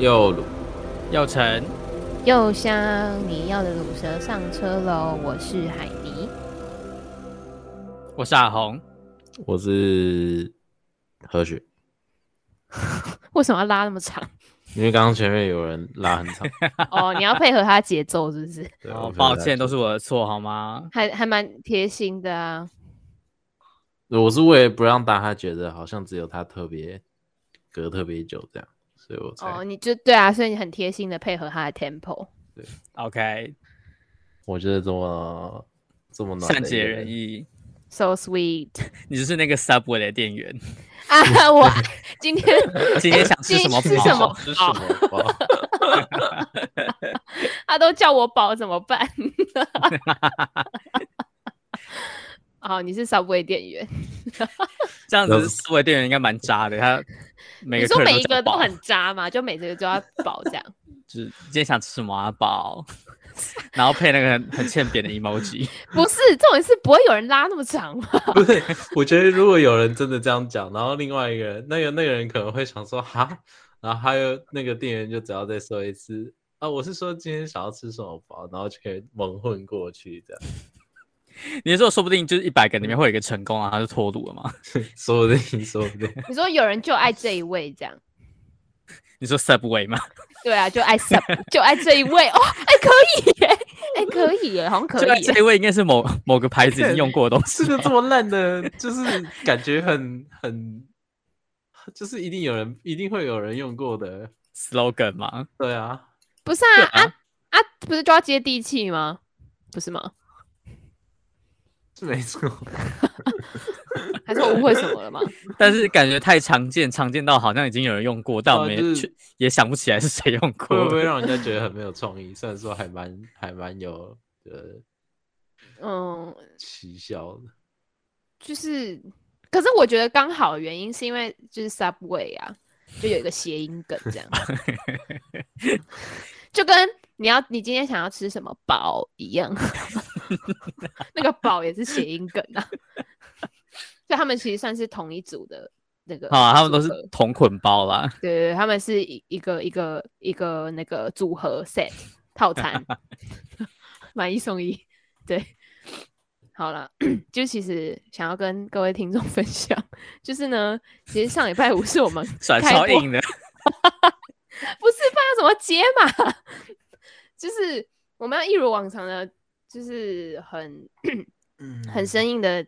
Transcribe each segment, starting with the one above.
又鲁又沉又香，你要的卤蛇上车喽！我是海迪，我是阿红，我是何雪。为什么要拉那么长？因为刚刚前面有人拉很长。哦，你要配合他节奏是不是？对哦，抱歉，都是我的错，好吗？还还蛮贴心的啊。我是为了不让大家觉得好像只有他特别隔特别久这样。所以我猜哦，你就对啊，所以你很贴心的配合他的 tempo。对，OK，我觉得这么这么暖，善解人意，so sweet。你就是那个 Subway 的店员啊！我今天 今天想吃什么？吃什么？吃什么？他都叫我饱，怎么办？哦，你是 Subway 店员，这样子 Subway 店员应该蛮渣的，他。你说每一个都很渣嘛？就每个都要饱这样。就是今天想吃什么啊？饱，然后配那个很很欠扁的 emoji。不是，这种是不会有人拉那么长嘛？不是，我觉得如果有人真的这样讲，然后另外一个人，那个那个人可能会想说哈，然后还有那个店员就只要再说一次啊，我是说今天想要吃什么包，然后就可以蒙混过去这样。你说说不定就是一百个里面会有一个成功啊，他就脱鲁了嘛？说不定，说不定。你说有人就爱这一位这样？你说 Subway 吗？对啊，就爱 Sub，就爱这一位哦，哎、欸，可以耶，哎、欸，可以耶，好像可以。这一位应该是某某个牌子已经用过的东西。这个这么烂的，就是感觉很很，就是一定有人，一定会有人用过的 slogan 嘛？对啊，不是啊啊啊，啊，不是就要接地气吗？不是吗？是没错，还是我误会什么了吗？但是感觉太常见，常见到好像已经有人用过，但我们也、啊就是、也想不起来是谁用过，会不会让人家觉得很没有创意？虽然说还蛮还蛮有呃，嗯，奇效的。就是，可是我觉得刚好的原因是因为就是 Subway 啊，就有一个谐音梗这样，就跟你要你今天想要吃什么包一样。那个宝也是谐音梗啊，所以他们其实算是同一组的那个啊，他们都是同捆包啦。对对对，他们是一一个一个一个那个组合 set 套餐，买一送一。对，好了，就其实想要跟各位听众 分享，就是呢，其实上礼拜五是我们甩超硬的，不是，不然要怎么接嘛？就是我们要一如往常的。就是很 很生硬的、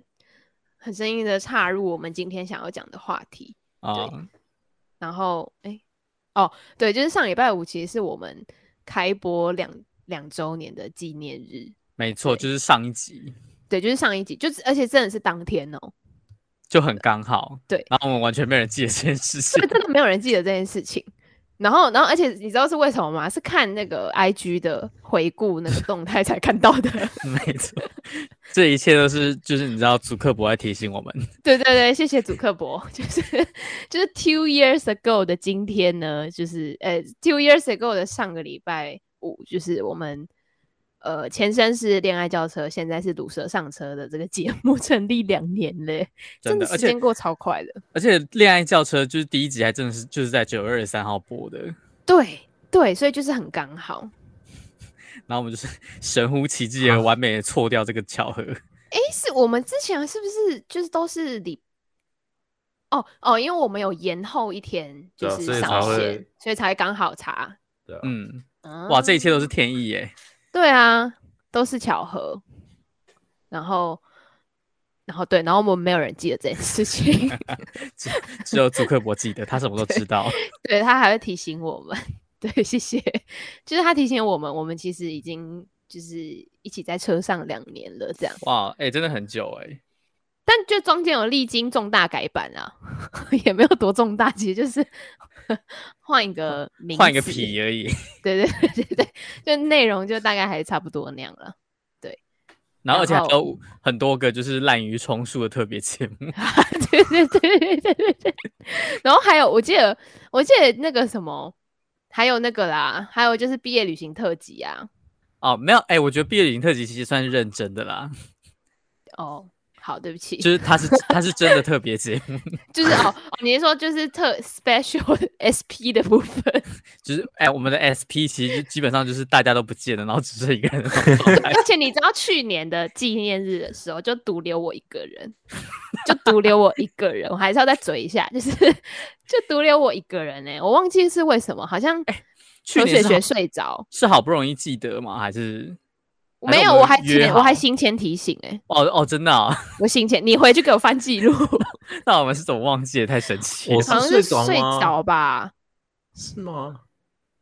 很生硬的插入我们今天想要讲的话题。Oh. 对，然后哎、欸，哦，对，就是上礼拜五其实是我们开播两两周年的纪念日。没错，就是上一集。对，就是上一集，就是而且真的是当天哦，就很刚好。对，然后我们完全没人记得这件事情，真的没有人记得这件事情。然后，然后，而且你知道是为什么吗？是看那个 IG 的回顾那个动态才看到的。没错，这一切都是就是你知道，祖克博在提醒我们。对对对，谢谢祖克博。就是就是 two years ago 的今天呢，就是呃 two years ago 的上个礼拜五，就是我们。呃，前身是恋爱轿车，现在是毒蛇上车的这个节目 成立两年嘞，真的时间过超快的。而且恋爱轿车就是第一集还真的是就是在九月二十三号播的，对对，所以就是很刚好。然后我们就是神乎其技的完美的错掉这个巧合。哎、欸，是我们之前是不是就是都是礼？哦哦，因为我们有延后一天就是上线，所以才刚好查。对啊，嗯，哇，这一切都是天意耶。对啊，都是巧合。然后，然后对，然后我们没有人记得这件事情，只只有祖克伯记得，他什么都知道。对，对他还会提醒我们。对，谢谢。就是他提醒我们，我们其实已经就是一起在车上两年了，这样。哇，哎、欸，真的很久哎、欸。但就中间有历经重大改版啊，也没有多重大，其实就是 换一个 名，换一个皮而已。对 对对对对，就内容就大概还差不多那样了。对，然后而且还有很多个就是滥竽充数的特别节目。对对对对对对对。然后还有，我记得我记得那个什么，还有那个啦，还有就是毕业旅行特辑啊。哦，没有，哎、欸，我觉得毕业旅行特辑其实算是认真的啦。哦。好，对不起，就是他是他是真的特别节目，就是哦，你是说就是特 special SP 的部分，就是哎、欸，我们的 SP 其实基本上就是大家都不见了，然后只剩一个人。而且你知道去年的纪念日的时候，就独留我一个人，就独留我一个人，我还是要再嘴一下，就是就独留我一个人呢、欸，我忘记是为什么，好像哎，去年学睡着，是好不容易记得吗？还是？没有，我还前我还行前提醒哎、欸，哦哦，真的啊，我行前，你回去给我翻记录。那我们是怎么忘记的？太神奇了，好像是睡着吧？是吗？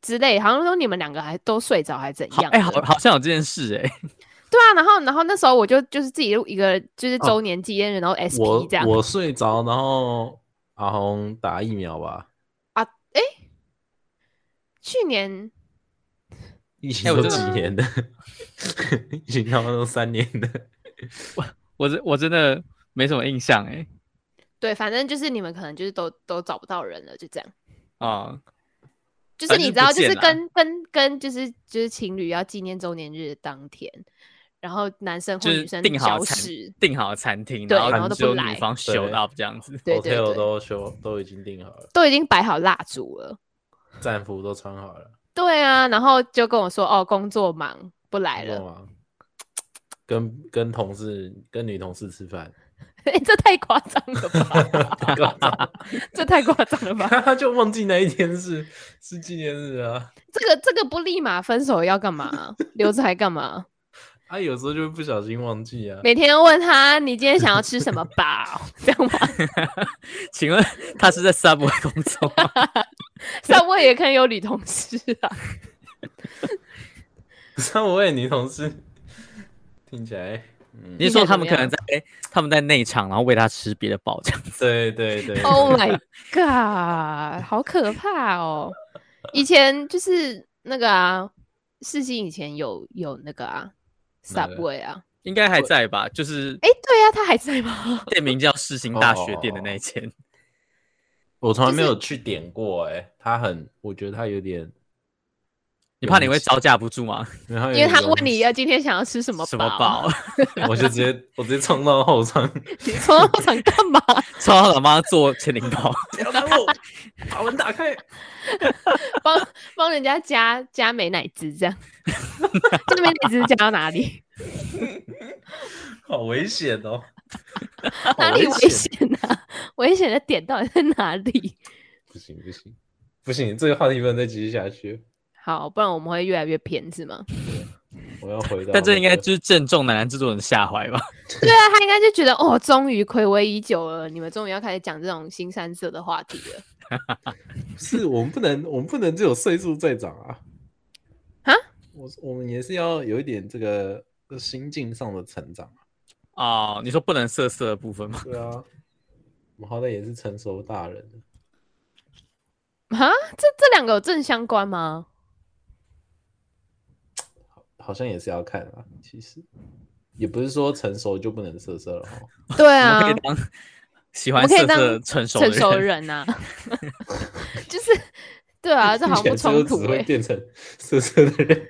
之类，好像说你们两个还都睡着，还怎样？哎、欸，好，好像有这件事哎、欸。对啊，然后然后那时候我就就是自己录一个就是周年纪念日，然后 SP 这样。我我睡着，然后阿红打疫苗吧。啊，哎、欸，去年。疫情都几年的，疫情他们都三年的，我我真我真的没什么印象哎。对，反正就是你们可能就是都都找不到人了，就这样啊。就是你知道，就是跟跟跟就是就是情侣要纪念周年日的当天，然后男生或女生订好餐订好餐厅，对，然后都不来，女方秀到这样子，对对对，都修都已经订好了，都已经摆好蜡烛了，战服都穿好了。对啊，然后就跟我说哦，工作忙不来了。跟跟同事跟女同事吃饭，哎，这太夸张了吧？这太夸张了吧？他就忘记那一天是是纪念日啊。这个这个不立马分手要干嘛？留着还干嘛？他有时候就会不小心忘记啊。每天都问他，你今天想要吃什么饱？这样吗？请问他是在 Subway 工作吗？Subway 也可以有女同事啊。Subway 女同事听起来，嗯、你是说他们可能在他们在内场，然后喂他吃别的饱这样子？对对对。Oh my god，好可怕哦！以前就是那个啊，世新以前有有那个啊。Subway 啊，应该还在吧？就是，哎，对呀，他还在吗？店名叫世新大学店的那间，我从来没有去点过。哎，他很，我觉得他有点，你怕你会招架不住吗？因为他问你要今天想要吃什么什么饱，我就直接我直接冲到后场，你冲到后场干嘛？冲到老妈做千灵包，把门打开，帮帮人家加加美奶滋这样。这边你只是讲到哪里？好危险哦！哪里危险呢、啊？危险的点到底在哪里？不行不行不行，这个话题不能再继续下去。好，不然我们会越来越偏，是吗？我要回到、那个，但这应该就是正中男男制作人下怀吧？对啊，他应该就觉得哦，终于暌违已久了，你们终于要开始讲这种新三色的话题了。是我们不能，我们不能只有岁数在长啊！啊？我我们也是要有一点这个心境上的成长啊！哦，你说不能色色的部分吗？对啊，我们好歹也是成熟大人啊！这这两个有正相关吗？好，像也是要看啊。其实也不是说成熟就不能色色了哦。对啊，可以当喜欢色色成熟成熟人啊，就是。对啊，这好像不冲突只会。变成色色的人，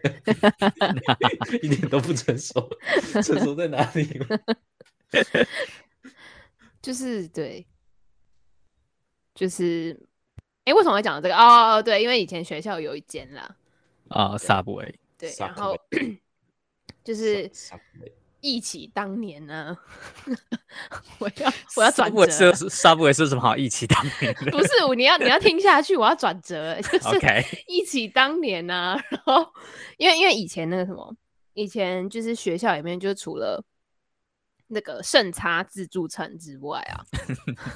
一点都不成熟。成熟在哪里？就是对，就是哎，为什么会讲到这个？哦，对，因为以前学校有一间啦。啊，Subway。对，然后 就是。忆起当年呢、啊，我要我要转折。Subway 是什么好忆起当年？不是，你要你要听下去，我要转折。就是忆 起当年呢、啊，然后因为因为以前那个什么，以前就是学校里面就除了那个圣茶自助餐之外啊，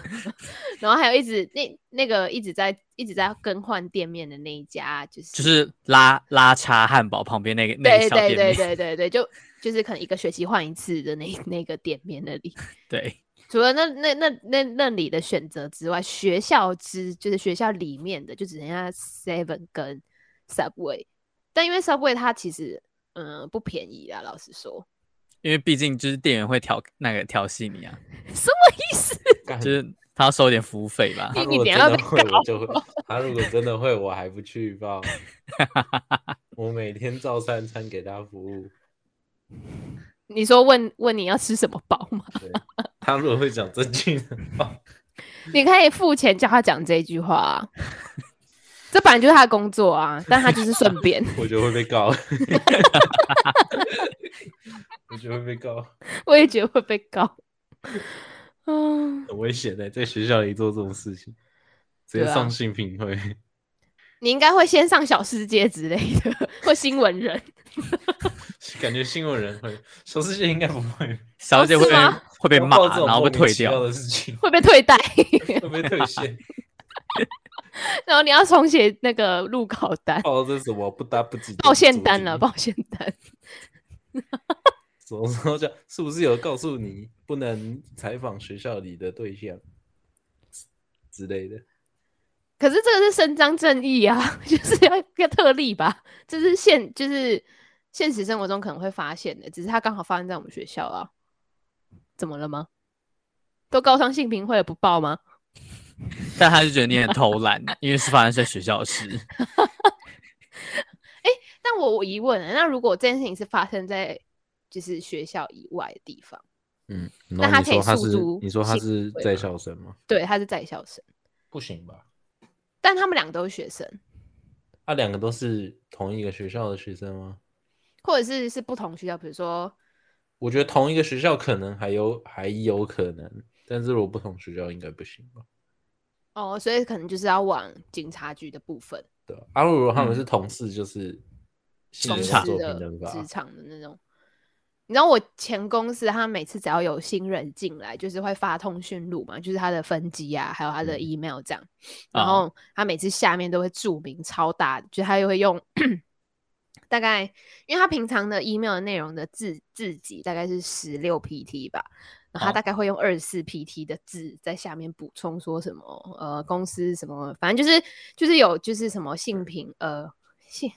然后还有一直那那个一直在一直在更换店面的那一家，就是就是拉拉叉汉堡旁边那个那个小店面，对对对对对对，就。就是可能一个学期换一次的那那个店面那里，对，除了那那那那那里的选择之外，学校之就是学校里面的就只剩下 Seven 跟 Subway，但因为 Subway 它其实嗯、呃、不便宜啊，老实说，因为毕竟就是店员会调那个调戏你啊，什么意思？就是他要收点服务费吧？他如果真的会，我就会。他如果真的会，我还不去报。我每天照三餐给他服务。你说问问你要吃什么包吗？他如果会讲这句话，你可以付钱叫他讲这句话啊。这本来就是他的工作啊，但他就是顺便。我觉得会被告。我觉得会被告。我也觉得会被告。嗯，很危险的，在学校里做这种事情，直接上性品会。你应该会先上小世界之类的，或新闻人。感觉新闻人会，小世界应该不会。小世界会会被骂，然后被退掉的事情，会被退代，会被退线。然后你要重写那个录稿单。哦，这是什么？不搭不记。报线单了，报线单。什么时候讲？是不是有告诉你不能采访学校里的对象之类的？可是这个是伸张正义啊，就是要要特例吧？这是现就是现实生活中可能会发现的，只是它刚好发生在我们学校啊。怎么了吗？都告上性平会了不报吗？但他就觉得你很偷懒，因为是发生在学校的事。哎、欸，但我我疑问，那如果这件事情是发生在就是学校以外的地方，嗯，那他可以诉诸？你说他是在校生吗？对，他是在校生，不行吧？但他们两个都是学生，他、啊、两个都是同一个学校的学生吗？或者是是不同学校？比如说，我觉得同一个学校可能还有还有可能，但是如果不同学校应该不行吧？哦，所以可能就是要往警察局的部分。对，阿，如果他们是同事，就是职场的职场的那种。你知道我前公司，他每次只要有新人进来，就是会发通讯录嘛，就是他的分机啊，还有他的 email 这样。嗯、然后他每次下面都会注明超大，就他又会用 大概，因为他平常的 email 的内容的字字级大概是十六 pt 吧，他大概会用二十四 pt 的字在下面补充说什么呃公司什么，反正就是就是有就是什么性平呃性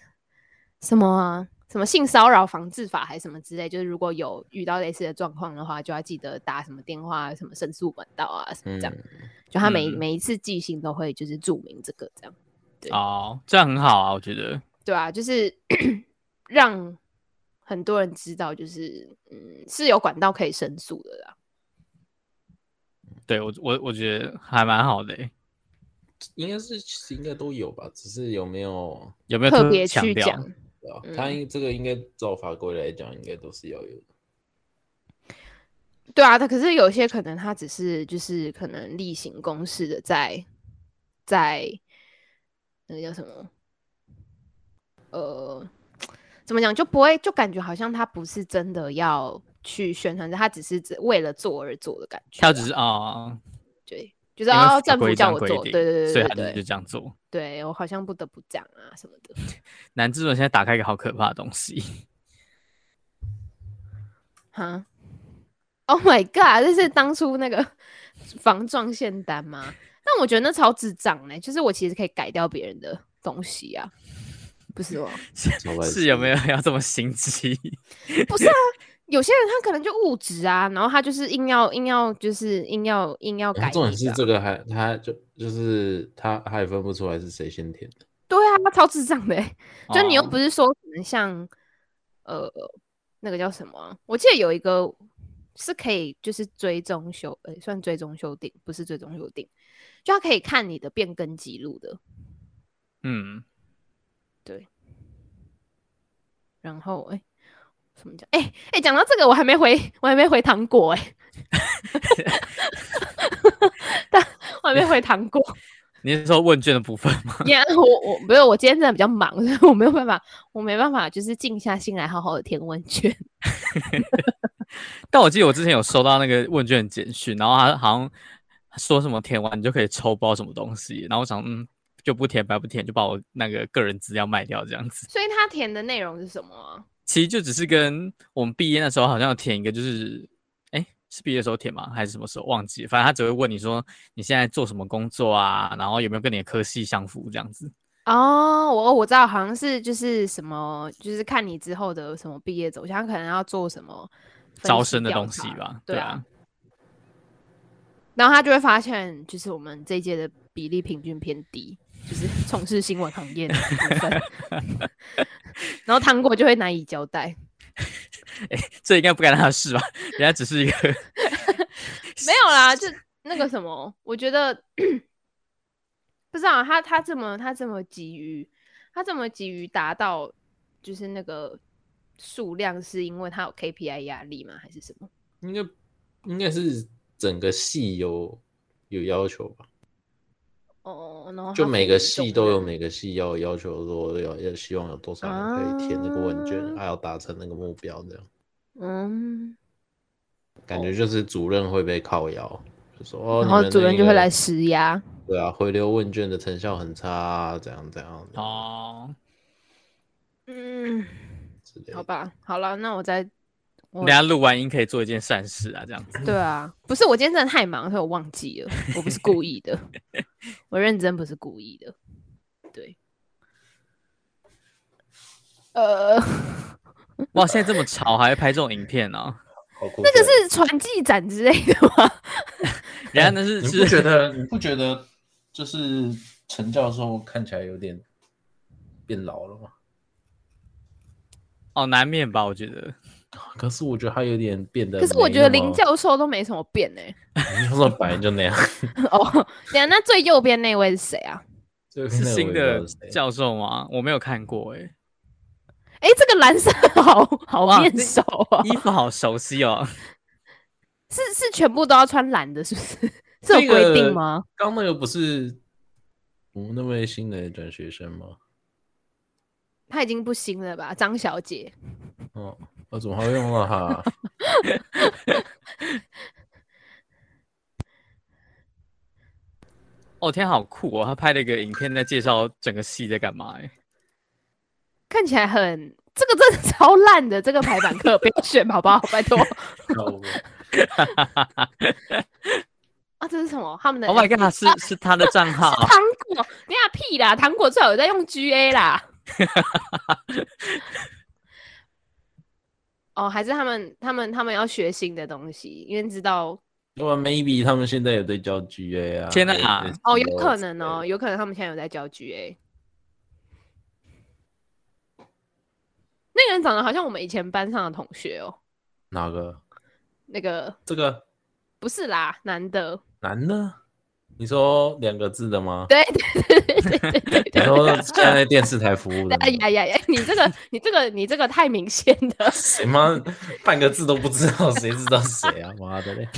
什么啊。什么性骚扰防治法还是什么之类，就是如果有遇到类似的状况的话，就要记得打什么电话、什么申诉管道啊，什么这样。嗯、就他每、嗯、每一次寄信都会就是注明这个这样。对哦，这样很好啊，我觉得。对啊，就是 让很多人知道，就是嗯是有管道可以申诉的啦。对我我我觉得还蛮好的，应该是其实应该都有吧，只是有没有有没有特别去讲？对啊，他应这个应该照法规来讲，应该都是要有的。对啊，他可是有些可能他只是就是可能例行公事的在在那个叫什么？呃，怎么讲就不会就感觉好像他不是真的要去宣传，他只是只为了做而做的感觉。他只是啊，对。就是哦政府叫我做，对对对对，所以他就这样做。对我好像不得不讲啊什么的。南之伦现在打开一个好可怕的东西。哈？Oh my god！这是当初那个 防撞线单吗？但我觉得那超智障呢。就是我其实可以改掉别人的东西啊，不是吗？是有没有要这么心机？不是啊。有些人他可能就物质啊，然后他就是硬要硬要就是硬要硬要改。重点是这个还他就就是他他也分不出来是谁先填的。对啊，他超智障的，哦、就你又不是说可能像呃那个叫什么？我记得有一个是可以就是追踪修，呃、欸，算追踪修订，不是追踪修订，就他可以看你的变更记录的。嗯，对。然后哎。欸怎么讲？哎、欸、哎，讲、欸、到这个，我还没回，我还没回糖果哎，但我还没回糖果。你是说问卷的部分吗？呀、yeah，我我不是，我今天真的比较忙，所 以我没有办法，我没办法，就是静下心来好好的填问卷。但我记得我之前有收到那个问卷简讯，然后他好像说什么填完你就可以抽包什么东西，然后我想嗯，就不填白不填，就把我那个个人资料卖掉这样子。所以他填的内容是什么啊？其实就只是跟我们毕业的时候好像要填一个，就是，哎，是毕业的时候填吗？还是什么时候忘记？反正他只会问你说你现在做什么工作啊，然后有没有跟你的科系相符这样子。哦，我我知道，好像是就是什么，就是看你之后的什么毕业走向，可能要做什么招生的东西吧。对啊。对啊。然后他就会发现，就是我们这一届的比例平均偏低。就是从事新闻行业的部分，然后糖果就会难以交代。哎、欸，这应该不干他的事吧？人家只是一个 没有啦，就那个什么，我觉得不知道他他这么他这么急于他这么急于达到就是那个数量，是因为他有 KPI 压力吗？还是什么？应该应该是整个系有有要求吧。哦，然后就每个系都有每个系要要求说要要希望有多少人可以填那个问卷，还、啊、要达成那个目标这样。嗯，感觉就是主任会被靠腰，就说哦，然后主任就会来施压。对啊，回流问卷的成效很差，啊，怎样怎样。哦，嗯，好吧，好了，那我再。等下录完音可以做一件善事啊，这样子。对啊，不是我今天真的太忙，所以我忘记了。我不是故意的，我认真不是故意的。对。呃，哇，现在这么潮，还会拍这种影片呢？啊？那个是传记展之类的吗？然后那是，你不觉得？你不觉得就是陈教授看起来有点变老了吗？哦，难免吧，我觉得。可是我觉得他有点变得，可是我觉得林教授都没什么变呢、欸。林教授本来就那样。哦，等下，那最右边那位是谁啊？是新的教授吗？我没有看过哎、欸。哎、欸，这个蓝色好 好面熟啊，衣服好熟悉哦。是是全部都要穿蓝的，是不是？是有规定吗？刚、那个、那个不是我们那位新的转学生吗？他已经不新了吧，张小姐。哦。我怎么还会用了哈？哦天，好酷哦！他拍了一个影片，在介绍整个戏在干嘛？哎，看起来很……这个真的超烂的，这个排版课 不要选，好不好？拜托。啊，这是什么？他们的？Oh my god！是是他的账号。糖果？你俩屁啦！糖果最好有在用 GA 啦。哦，还是他们他们他们要学新的东西，因为知道。哇，maybe 他们现在有在教 GA 啊？天哪！哦，有可能哦，有可能他们现在有在教 GA。那个人长得好像我们以前班上的同学哦。哪个？那个？这个？不是啦，男的。男的？你说两个字的吗？对对对对对对，对。你说现在电视台服务的？哎呀呀呀！你这个你这个你这个太明显了。谁妈半个字都不知道，谁知道谁啊？妈的嘞！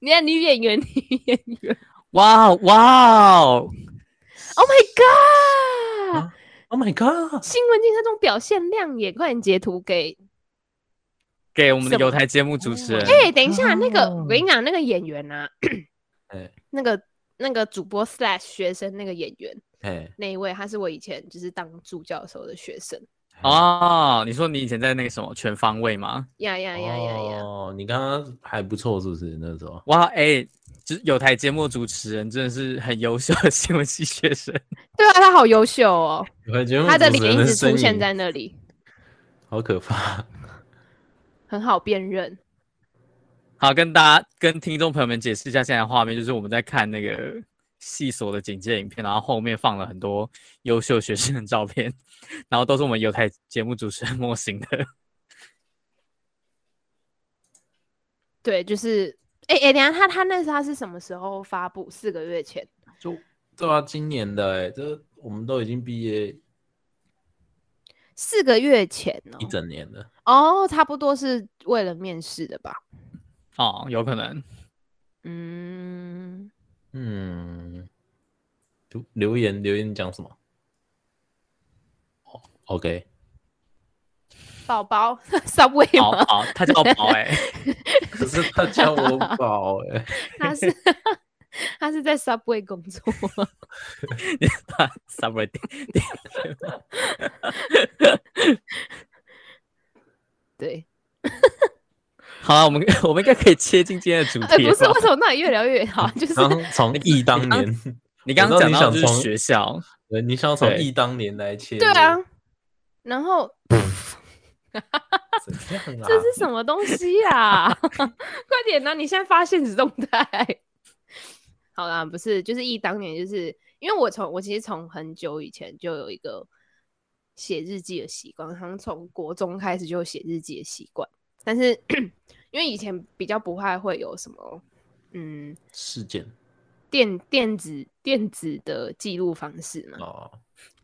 你看女演员，女演员。哇哇！Oh my god！Oh my god！新闻镜这种表现亮眼，快点截图给。给我们的有台节目主持人。哎、欸，等一下，那个我跟你讲，那个演员啊，欸、那个那个主播 slash 学生那个演员，欸、那一位他是我以前就是当助教的时候的学生。哦，你说你以前在那个什么全方位吗？呀呀呀呀呀！哦，你刚刚还不错，是不是那时候？哇，哎、欸，就是有台节目主持人真的是很优秀的新闻系学生。对啊，他好优秀哦。有台节目他的脸一直出现在那里，好可怕。很好辨认。好，跟大家、跟听众朋友们解释一下现在的画面，就是我们在看那个系所的简介影片，然后后面放了很多优秀学生的照片，然后都是我们有台节目主持人模型的。对，就是，哎、欸、哎、欸，等下他他那是他是什么时候发布？四个月前？就对啊，今年的哎、欸，这我们都已经毕业。四个月前呢、哦，一整年了哦，差不多是为了面试的吧？哦，有可能。嗯嗯，留言留言讲什么？哦，OK。宝宝，Subway 吗？宝宝，他叫宝 哎、欸，可是他叫我宝哎、欸，他是。他是在 Subway 工作吗？Subway 对，好啊，我们我们应该可以切进今天的主题。欸、不是，为什么那里越聊越好？就是从忆当年，你刚刚讲到就是学校，对，你想要从忆当年来切？对啊，然后，这样啊？这是什么东西呀、啊？快点啊！你现在发现实动态。好啦，不是，就是忆当年，就是因为我从我其实从很久以前就有一个写日记的习惯，好像从国中开始就有写日记的习惯。但是因为以前比较不太会有什么，嗯，事件，电电子电子的记录方式嘛。哦，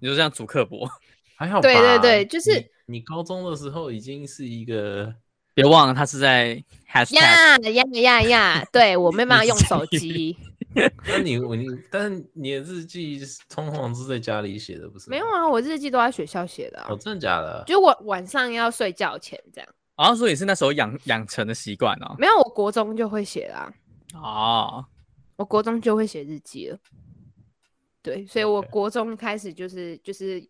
你说像祖克伯，还好吧？对对对，就是你，你高中的时候已经是一个，别忘了他是在 hashtag 呀呀呀呀，对我没办法用手机。那你我你，但是你的日记通常是在家里写的，不是？没有啊，我日记都在学校写的、啊。哦，真的假的？就我晚上要睡觉前这样。啊，所以是那时候养养成的习惯哦。没有，我国中就会写啦。哦，我国中就会写日记了。对，所以我国中开始就是就是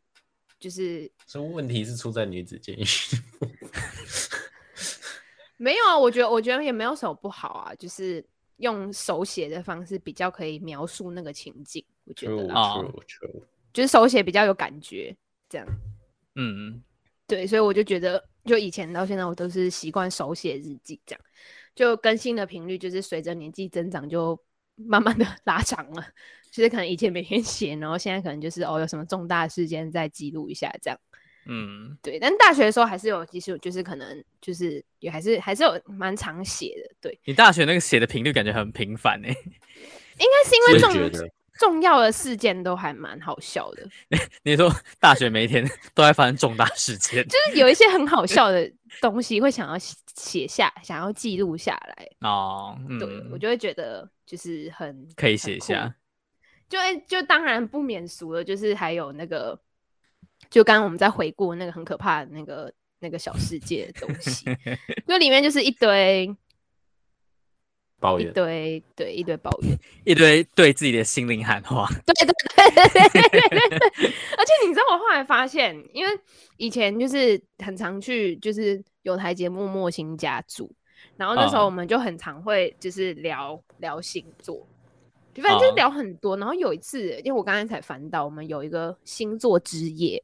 就是。所以问题是出在女子监狱。没有啊，我觉得我觉得也没有什么不好啊，就是。用手写的方式比较可以描述那个情景，我觉得啊，就是手写比较有感觉，这样，嗯，对，所以我就觉得，就以前到现在，我都是习惯手写日记，这样，就更新的频率就是随着年纪增长就慢慢的 拉长了，其实可能以前每天写，然后现在可能就是哦有什么重大事件再记录一下这样。嗯，对，但大学的时候还是有，其实就是可能就是也还是还是有蛮常写的。对，你大学那个写的频率感觉很频繁哎，应该是因为重重要的事件都还蛮好笑的。你说大学每一天都在发生重大事件，就是有一些很好笑的东西会想要写下，想要记录下来哦。嗯、对，我就会觉得就是很可以写下，就就当然不免俗了，就是还有那个。就刚刚我们在回顾那个很可怕的那个那个小世界的东西，就里面就是一堆抱怨，一堆对一堆抱怨，一堆对自己的心灵喊话。对对对对对对对。而且你知道我后来发现，因为以前就是很常去就是有台节目莫心家族，然后那时候我们就很常会就是聊、哦、聊星座。反正就聊很多，然后有一次，因为我刚才才翻到，我们有一个星座之夜，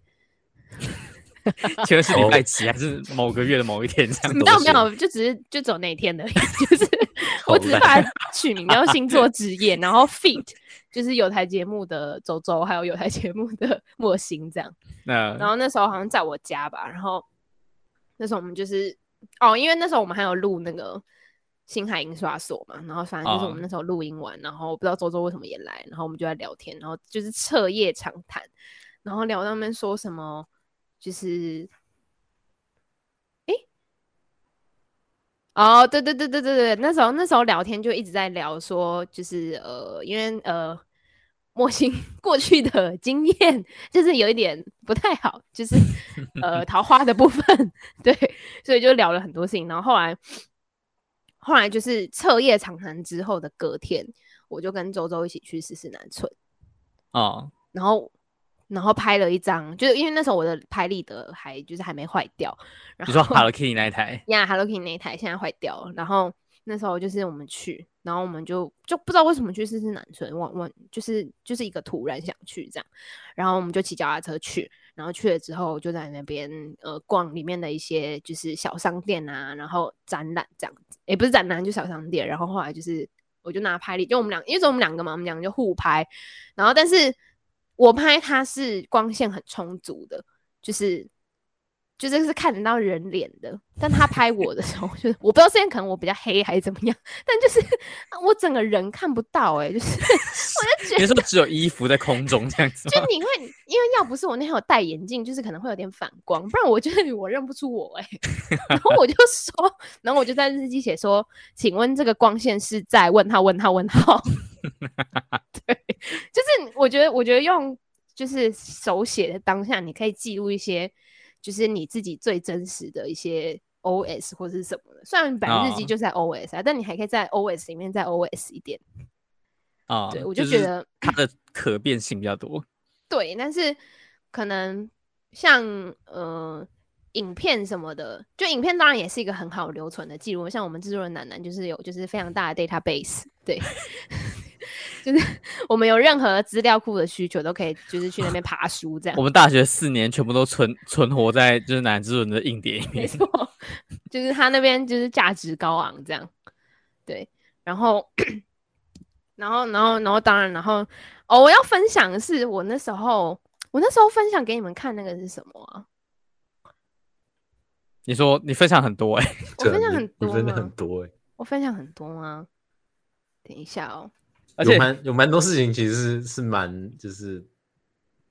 请问是礼拜几还是某个月的某一天？这样没有没有，就只是就走那一天的，就是我只是把它取名叫星座职业，然后 feat 就是有台节目的周周，还有有台节目的莫心这样。然后那时候好像在我家吧，然后那时候我们就是哦，因为那时候我们还有录那个。星海印刷所嘛，然后反正就是我们那时候录音完，oh. 然后不知道周周为什么也来，然后我们就在聊天，然后就是彻夜长谈，然后聊到他们说什么，就是，哎，哦，对对对对对对，那时候那时候聊天就一直在聊说，就是呃，因为呃，莫心 过去的经验就是有一点不太好，就是呃 桃花的部分，对，所以就聊了很多事情，然后后来。后来就是彻夜长谈之后的隔天，我就跟周周一起去四四南村。哦，然后然后拍了一张，就是因为那时候我的拍立得还就是还没坏掉，然后你说 Hello Kitty 那一台呀、yeah,，Hello Kitty 那一台现在坏掉了，然后那时候就是我们去，然后我们就就不知道为什么去四四南村，我我就是就是一个突然想去这样，然后我们就骑脚踏车去。然后去了之后，就在那边呃逛里面的一些就是小商店啊，然后展览这样子，也不是展览，就小商店。然后后来就是，我就拿拍立，就我们两，因为是我们两个嘛，我们两个就互拍。然后但是我拍它是光线很充足的，就是。就是是看得到人脸的，但他拍我的时候，就是我不知道现在可能我比较黑还是怎么样，但就是 我整个人看不到哎、欸，就是 我就觉得你是不是只有衣服在空中这样子？就你会因为要不是我那天有戴眼镜，就是可能会有点反光，不然我觉得我认不出我哎、欸。然后我就说，然后我就在日记写说，请问这个光线是在问号问号问号？对，就是我觉得我觉得用就是手写的当下，你可以记录一些。就是你自己最真实的一些 OS 或者是什么的，虽然本日记就在 OS 啊，哦、但你还可以在 OS 里面再 OS 一点啊。哦、对，我就觉得它的可变性比较多。对，但是可能像呃影片什么的，就影片当然也是一个很好留存的记录。像我们制作人楠楠就是有就是非常大的 database，对。就是 我们有任何资料库的需求，都可以就是去那边爬书这样。我们大学四年全部都存存活在就是南之润的硬碟里面。没 错，就是他那边就是价值高昂这样。对，然后，然后，然后，然后，当然，然后，哦，我要分享的是我那时候，我那时候分享给你们看那个是什么啊？你说你分享很多哎、欸，我分享很多，真的很多哎、欸，我分享很多吗？等一下哦，而且有蛮有蛮多事情，其实是是蛮就是，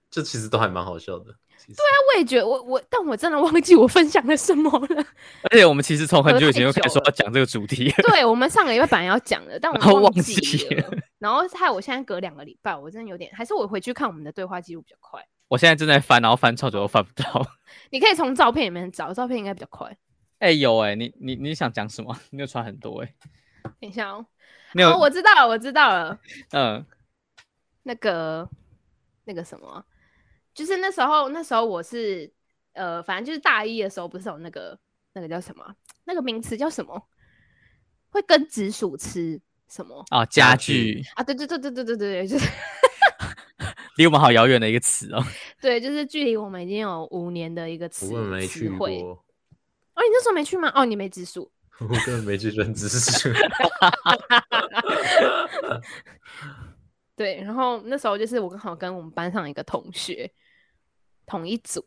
这其实都还蛮好笑的。对啊，我也觉得我我，但我真的忘记我分享了什么了。而且我们其实从很久以前就开始说要讲这个主题。对，我们上个礼拜本来要讲的，但我忘记了。然后，然后害我现在隔两个礼拜，我真的有点，还是我回去看我们的对话记录比较快。我现在正在翻，然后翻超久都翻不到。你可以从照片里面找，照片应该比较快。哎、欸，有哎、欸，你你你想讲什么？你有传很多哎、欸。等一下哦，哦，我知道了，我知道了。嗯，那个那个什么。就是那时候，那时候我是呃，反正就是大一的时候，不是有那个那个叫什么？那个名词叫什么？会跟直属吃什么？哦，家具啊！对对对对对对对，就是 离我们好遥远的一个词哦。对，就是距离我们已经有五年的一个词。我没去过。哦，你那时候没去吗？哦，你没直属。我根本没去认直属。对，然后那时候就是我刚好跟我们班上一个同学。同一组，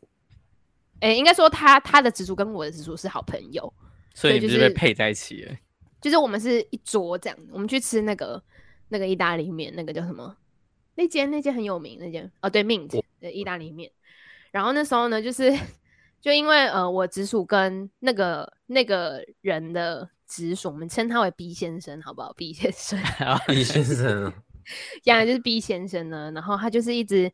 哎、欸，应该说他他的直属跟我的直属是好朋友，所以就是被配在一起了。就是我们是一桌这样，我们去吃那个那个意大利面，那个叫什么？那间那间很有名，那间哦对，Mint 的意大利面。然后那时候呢，就是就因为呃，我直属跟那个那个人的直属，我们称他为 B 先生，好不好？B 先生，B 先生，原来就是 B 先生呢。然后他就是一直。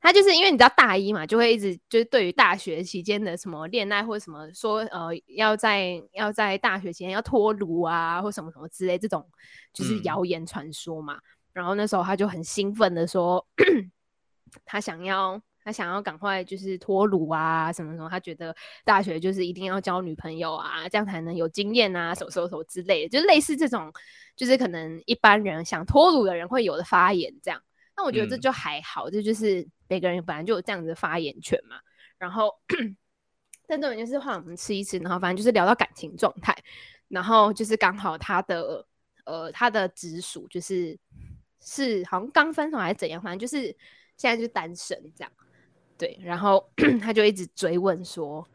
他就是因为你知道大一嘛，就会一直就是对于大学期间的什么恋爱或者什么说呃要在要在大学期间要脱炉啊或什么什么之类这种就是谣言传说嘛。嗯、然后那时候他就很兴奋的说，他想要他想要赶快就是脱乳啊什么什么，他觉得大学就是一定要交女朋友啊，这样才能有经验啊，什么什么什么之类的，就类似这种就是可能一般人想脱乳的人会有的发言这样。那我觉得这就还好，这、嗯、就是。每个人本来就有这样子的发言权嘛，然后，但这种就是换我们吃一吃，然后反正就是聊到感情状态，然后就是刚好他的呃他的直属就是是好像刚分手还是怎样，反正就是现在就是单身这样，对，然后 他就一直追问说，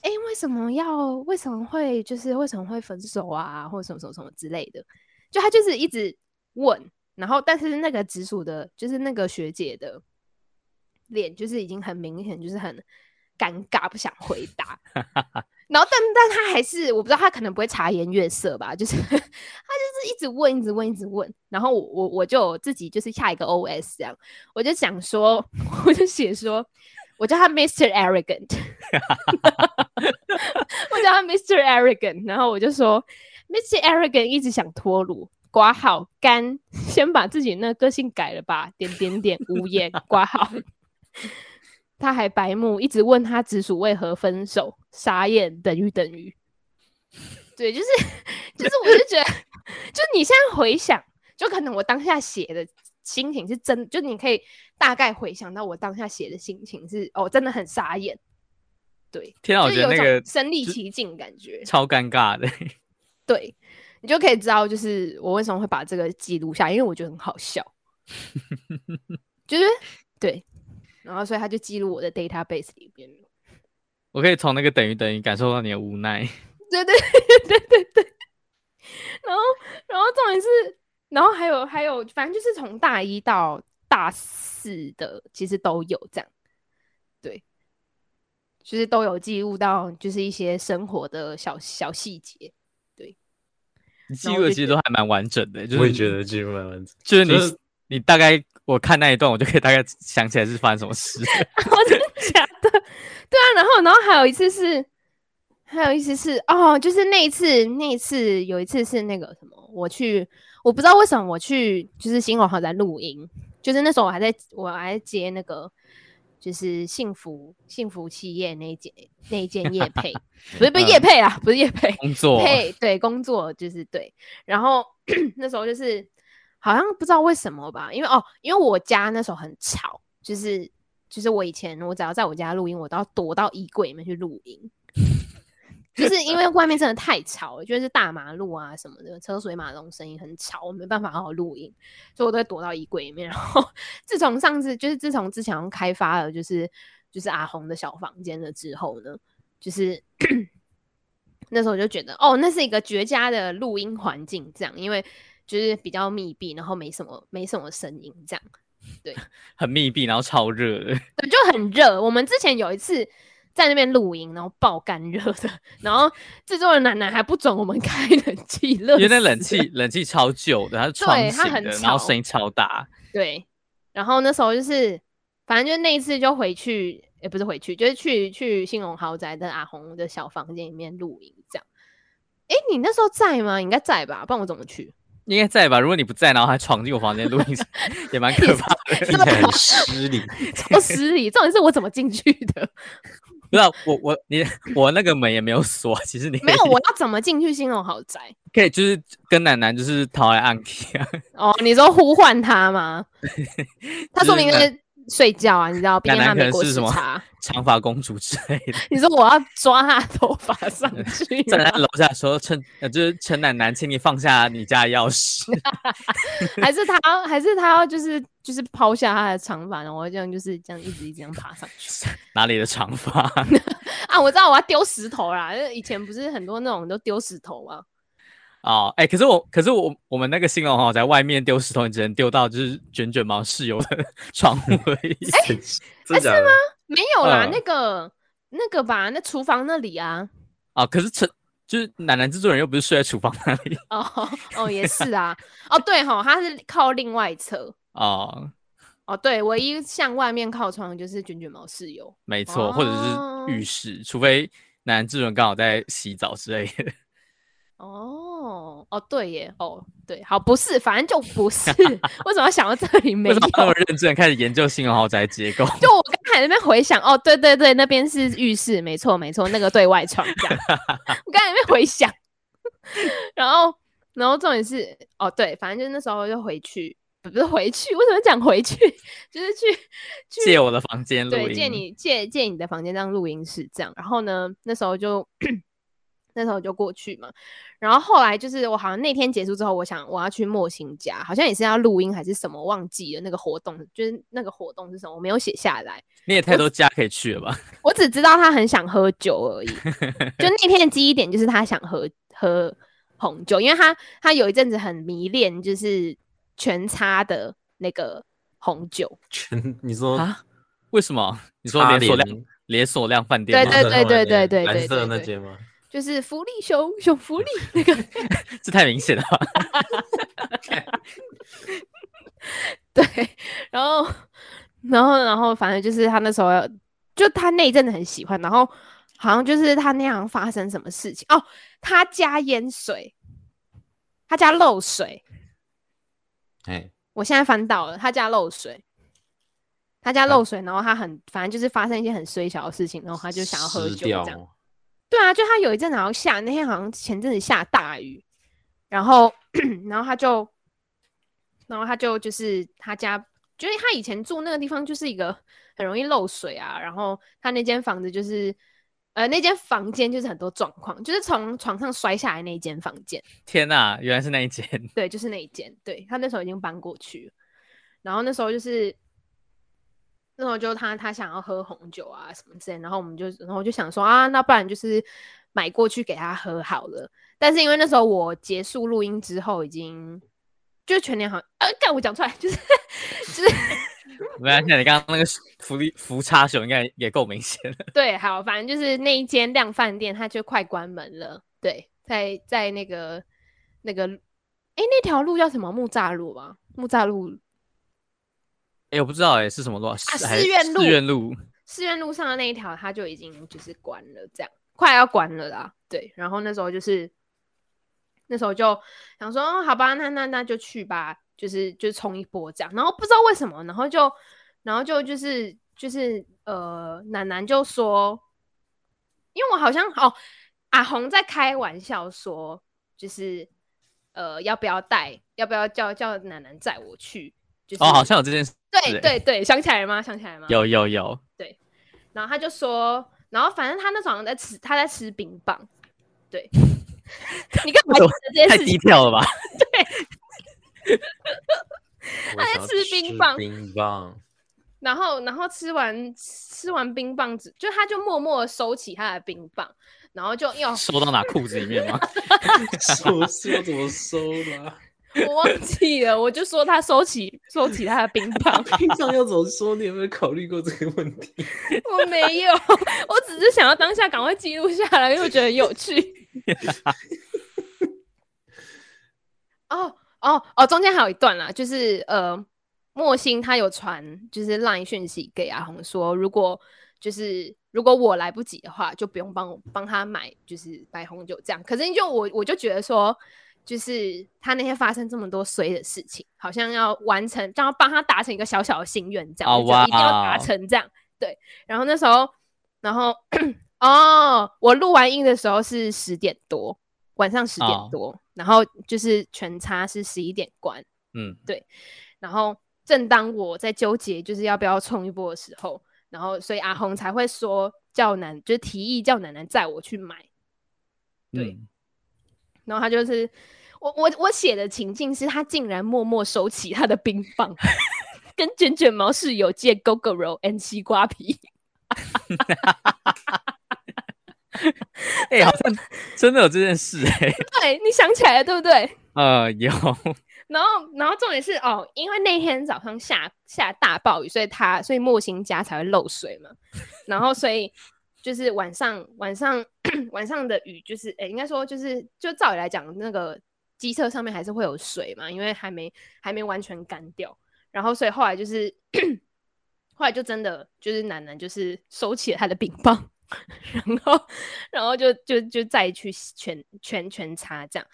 哎，为什么要为什么会就是为什么会分手啊，或什么什么什么之类的，就他就是一直问，然后但是那个直属的，就是那个学姐的。脸就是已经很明显，就是很尴尬，不想回答。然后但，但他还是我不知道，他可能不会察言悦色吧？就是 他就是一直问，一直问，一直问。然后我我我就自己就是下一个 OS 这样，我就想说，我就写说，我叫他 Mr. Arrogant，我叫他 Mr. Arrogant。然后我就说，Mr. Arrogant 一直想脱鲁，刮好干，先把自己那个个性改了吧，点点点无言，刮好。他还白目，一直问他直属为何分手，傻眼等于等于，对，就是就是，我就觉得，就你现在回想，就可能我当下写的心情是真，就你可以大概回想到我当下写的心情是，哦，真的很傻眼，对，天啊，我觉得那个身临其境感觉。超尴尬的，对，你就可以知道，就是我为什么会把这个记录下，因为我觉得很好笑，就是对。然后，所以他就记录我的 database 里边。我可以从那个等于等于感受到你的无奈。对对对对对。然后，然后重点是，然后还有还有，反正就是从大一到大四的，其实都有这样。对，其实都有记录到，就是一些生活的小小细节。对，记录的其实都还蛮完整的。就是、我也觉得记录蛮完整，就是你、就是、你大概。我看那一段，我就可以大概想起来是发生什么事。我真的假的？对啊，然后，然后还有一次是，还有一次是哦，就是那一次，那一次有一次是那个什么，我去，我不知道为什么我去，就是新广豪在录音，就是那时候我还在，我还在接那个，就是幸福幸福企业那一件那一件叶配，不是不是叶配啦，不是叶配，工作配对工作就是对，然后 那时候就是。好像不知道为什么吧，因为哦，因为我家那时候很吵，就是就是我以前我只要在我家录音，我都要躲到衣柜里面去录音，就是因为外面真的太吵了，就是大马路啊什么的，车水马龙声音很吵，我没办法好好录音，所以我都会躲到衣柜里面。然后自从上次就是自从之前开发了就是就是阿红的小房间了之后呢，就是 那时候我就觉得，哦，那是一个绝佳的录音环境，这样，因为就是比较密闭，然后没什么没什么声音，这样，对，很密闭，然后超热的，对，就很热。我们之前有一次在那边露营，然后爆干热的，然后制作人奶奶还不准我们 开冷气，因为那冷气冷气超旧的，它是窗型的，然后声音超大，对。然后那时候就是，反正就那一次就回去。也不是回去，就是去去兴隆豪宅的阿红的小房间里面露营，这样。哎，你那时候在吗？应该在吧，不然我怎么去？应该在吧。如果你不在，然后还闯进我房间录音，也蛮可怕的，听起来很失礼，超失礼。重点是我怎么进去的？不知道，我我你我那个门也没有锁，其实你没有。我要怎么进去新荣豪宅？可以，就是跟楠楠就是逃来暗 K 啊。哦，你说呼唤他吗？他说明是。睡觉啊，你知道？毕竟他没过时差。长发公主之类的。你说我要抓他头发上去，站在楼下说：“陈，就是陈奶奶，请你放下你家钥匙。”还是他，还是他要就是就是抛下他的长发，然后这样就是这样一直一直这样爬上去。哪里的长发啊？我知道我要丢石头啦，因为以前不是很多那种都丢石头吗？哦，哎、欸，可是我，可是我，我们那个新楼哈，在外面丢石头，你只能丢到就是卷卷毛室友的窗户而已。哎、欸，是吗？没有啦，呃、那个那个吧，那厨房那里啊。啊，可是陈就是奶奶制作人又不是睡在厨房那里。哦哦，也是啊。哦，对哈，他是靠另外一侧。哦哦，对，唯一向外面靠窗就是卷卷毛室友。没错，哦、或者是浴室，除非奶奶制作人刚好在洗澡之类的。哦哦对耶哦对好不是反正就不是 为什么要想到这里没有？为什么那么认真开始研究新豪宅结构？就我刚才那边回想哦对对对那边是浴室没错没错那个对外窗这样 我刚才那边回想，然后然后重点是哦对反正就那时候就回去不是回去为什么讲回去就是去，去借我的房间录音对借你借借你的房间当录音室这样然后呢那时候就。那时候就过去嘛，然后后来就是我好像那天结束之后，我想我要去莫心家，好像也是要录音还是什么，忘记了那个活动，就是那个活动是什么，我没有写下来。你也太多家可以去了吧？我，我只知道他很想喝酒而已，就那天的记忆点就是他想喝喝红酒，因为他他有一阵子很迷恋就是全差的那个红酒。全你说啊？为什么？你说连锁量连锁量饭店？对对对对对对对，蓝色那间吗？就是福利熊熊福利那个，这太明显了。对，然后，然后，然后，反正就是他那时候，就他那一阵子很喜欢，然后好像就是他那样发生什么事情哦，他家淹水，他家漏水。哎，我现在翻到了，他家漏水，他家漏水，然后他很，反正就是发生一些很衰小的事情，然后他就想要喝酒这样。对啊，就他有一阵子好像下，那天好像前阵子下大雨，然后，然后他就，然后他就就是他家，就是他以前住那个地方就是一个很容易漏水啊，然后他那间房子就是，呃，那间房间就是很多状况，就是从床上摔下来那一间房间。天哪，原来是那一间。对，就是那一间。对，他那时候已经搬过去了，然后那时候就是。那时候就他他想要喝红酒啊什么之类，然后我们就然后我就想说啊，那不然就是买过去给他喝好了。但是因为那时候我结束录音之后，已经就全年好像呃，干我讲出来就是就是 没关系，你刚刚那个福利福差熊应该也够明显了。对，好，反正就是那一间量饭店，它就快关门了。对，在在那个那个哎，那条路叫什么？木栅路吧？木栅路。哎、欸，我不知道哎、欸，是什么路啊？寺院路，寺院路，寺院路上的那一条，它就已经就是关了，这样快要关了啦。对，然后那时候就是那时候就想说，哦、好吧，那那那就去吧，就是就冲一波这样。然后不知道为什么，然后就然后就就是就是呃，楠楠就说，因为我好像哦，阿红在开玩笑说，就是呃，要不要带，要不要叫叫楠楠载我去。就是、哦，好像有这件事。对对对，想起来了吗？想起来了吗？有有有。对，然后他就说，然后反正他那早上在吃，他在吃冰棒。对，你干嘛？太低调了吧？对。他在吃冰棒。冰棒。然后，然后吃完吃完冰棒子，就他就默默收起他的冰棒。然后就要收到哪裤子里面吗？收是要怎么收啦？我忘记了，我就说他收起收起他的冰棒，冰棒要怎么说？你有没有考虑过这个问题？我没有，我只是想要当下赶快记录下来，因为我觉得很有趣。哦哦哦，中间还有一段啦，就是呃，莫心他有传就是 LINE 讯息给阿红说，如果就是如果我来不及的话，就不用帮我帮他买就是白红酒这样。可是就我我就觉得说。就是他那天发生这么多衰的事情，好像要完成，就要帮他达成一个小小的心愿，这样，oh, 一定要达成这样。对，然后那时候，然后哦，我录完音的时候是十点多，晚上十点多，oh. 然后就是全差是十一点关，嗯，对。然后正当我在纠结就是要不要冲一波的时候，然后所以阿红才会说叫男，就是提议叫楠楠载我去买，对。嗯然后他就是我我我写的情境是他竟然默默收起他的冰棒，跟卷卷毛室友借 Gogoro and 西瓜皮。哎、欸，好像真的有这件事哎、欸。对，你想起来了对不对？呃，有。然后，然后重点是哦，因为那天早上下下大暴雨，所以他所以莫心家才会漏水嘛。然后，所以。就是晚上晚上 晚上的雨，就是诶、应该说就是就照理来讲，那个机车上面还是会有水嘛，因为还没还没完全干掉。然后所以后来就是 后来就真的就是楠楠就是收起了他的冰棒，然后然后就就就再去全全全擦这样。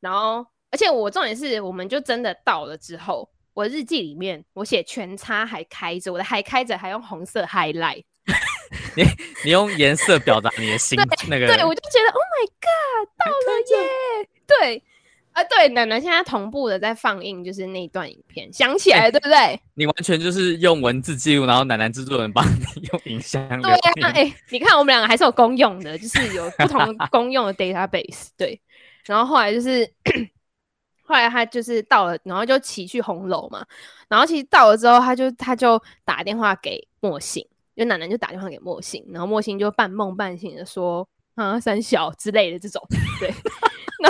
然后而且我重点是，我们就真的到了之后，我日记里面我写全擦还开着，我的还开着，还用红色 highlight。你你用颜色表达你的心，那个对，我就觉得 Oh my God，到了耶！对啊，对，楠楠现在同步的在放映，就是那段影片，想起来、欸、对不对？你完全就是用文字记录，然后楠楠制作人帮你 用影像。对呀、啊，哎、欸，你看我们两个还是有公用的，就是有不同 公用的 database。对，然后后来就是 后来他就是到了，然后就骑去红楼嘛，然后其实到了之后，他就他就打电话给莫信。就楠楠就打电话给莫心，然后莫心就半梦半醒的说：“啊，三小之类的这种。”对，那